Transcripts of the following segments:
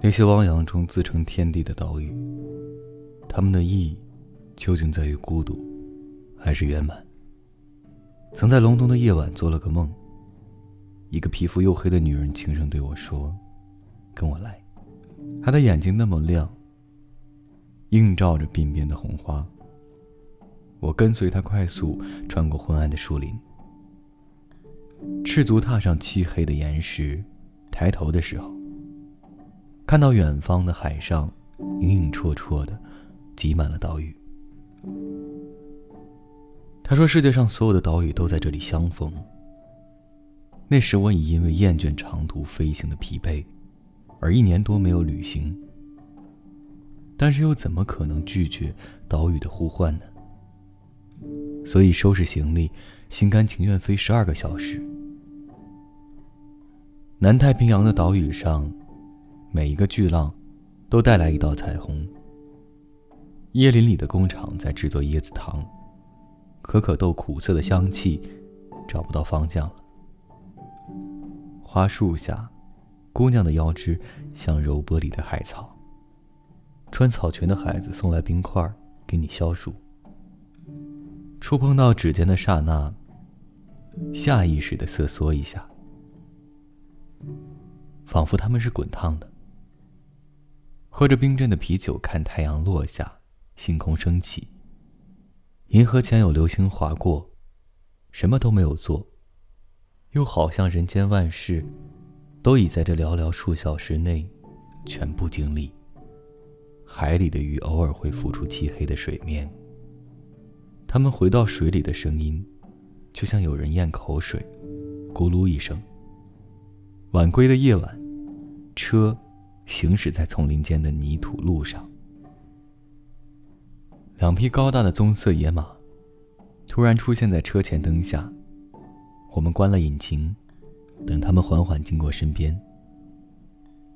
那些汪洋中自成天地的岛屿，他们的意义究竟在于孤独，还是圆满？曾在隆冬的夜晚做了个梦，一个皮肤黝黑的女人轻声对我说：“跟我来。”她的眼睛那么亮，映照着鬓边的红花。我跟随她快速穿过昏暗的树林，赤足踏上漆黑的岩石，抬头的时候。看到远方的海上，影影绰绰的挤满了岛屿。他说：“世界上所有的岛屿都在这里相逢。”那时我已因为厌倦长途飞行的疲惫，而一年多没有旅行。但是又怎么可能拒绝岛屿的呼唤呢？所以收拾行李，心甘情愿飞十二个小时。南太平洋的岛屿上。每一个巨浪，都带来一道彩虹。椰林里的工厂在制作椰子糖，可可豆苦涩的香气，找不到方向了。花树下，姑娘的腰肢像柔玻璃的海草。穿草裙的孩子送来冰块给你消暑。触碰到指尖的刹那，下意识的瑟缩一下，仿佛它们是滚烫的。喝着冰镇的啤酒，看太阳落下，星空升起。银河前有流星划过，什么都没有做，又好像人间万事，都已在这寥寥数小时内全部经历。海里的鱼偶尔会浮出漆黑的水面，它们回到水里的声音，就像有人咽口水，咕噜一声。晚归的夜晚，车。行驶在丛林间的泥土路上，两匹高大的棕色野马突然出现在车前灯下。我们关了引擎，等他们缓缓经过身边。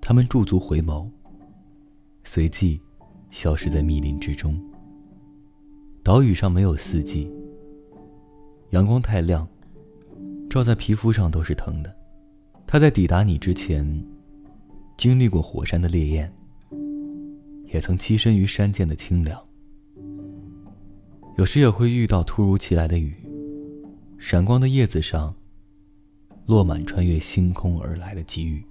他们驻足回眸，随即消失在密林之中。岛屿上没有四季，阳光太亮，照在皮肤上都是疼的。他在抵达你之前。经历过火山的烈焰，也曾栖身于山涧的清凉。有时也会遇到突如其来的雨，闪光的叶子上落满穿越星空而来的机遇。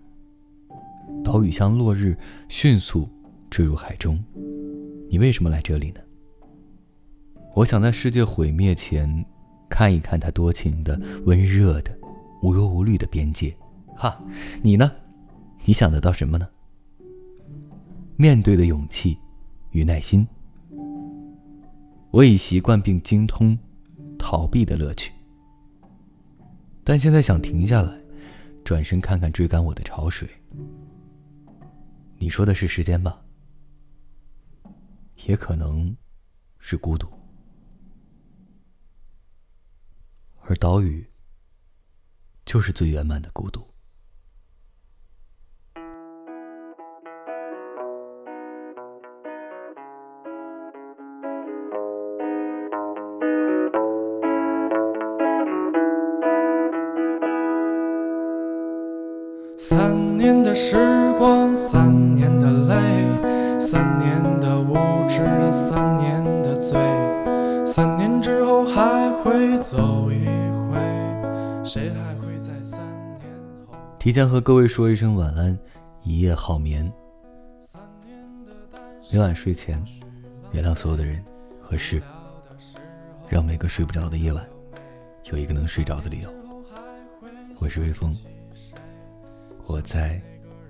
岛屿像落日，迅速坠入海中。你为什么来这里呢？我想在世界毁灭前，看一看它多情的、温热的、无忧无虑的边界。哈，你呢？你想得到什么呢？面对的勇气与耐心。我已习惯并精通逃避的乐趣，但现在想停下来，转身看看追赶我的潮水。你说的是时间吧？也可能是孤独，而岛屿就是最圆满的孤独。三年的时光，三年的泪，三年的无知，三年的罪，三年之后还会走一回，谁还会在三年后？提前和各位说一声晚安，一夜好眠。每晚睡前，原谅所有的人和事，让每个睡不着的夜晚，有一个能睡着的理由。我是微风。我在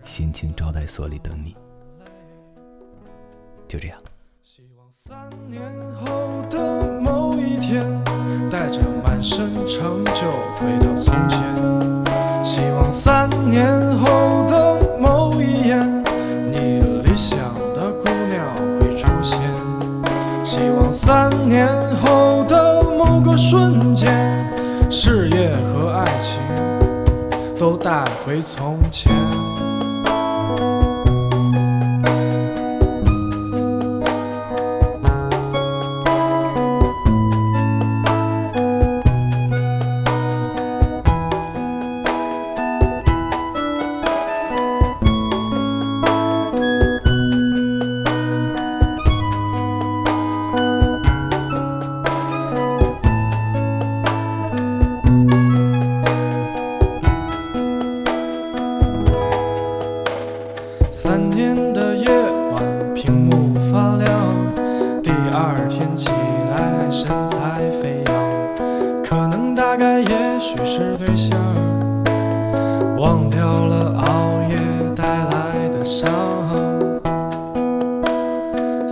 心情招待所里等你，就这样。希望三年后的某一天，带着满身成就回到从前。希望三年后的某一眼，你理想的姑娘会出现。希望三年后的某个瞬间，事业。带回从前。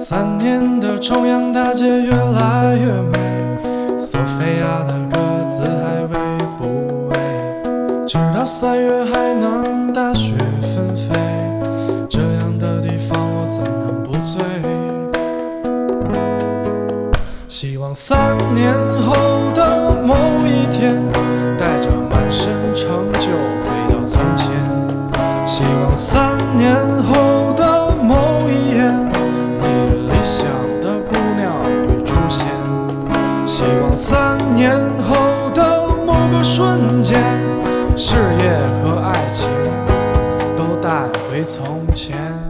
三年的重阳大街越来越美，索菲亚的鸽子还喂不喂？直到三月还能大雪纷飞，这样的地方我怎能不醉？希望三年后事业和爱情都带回从前。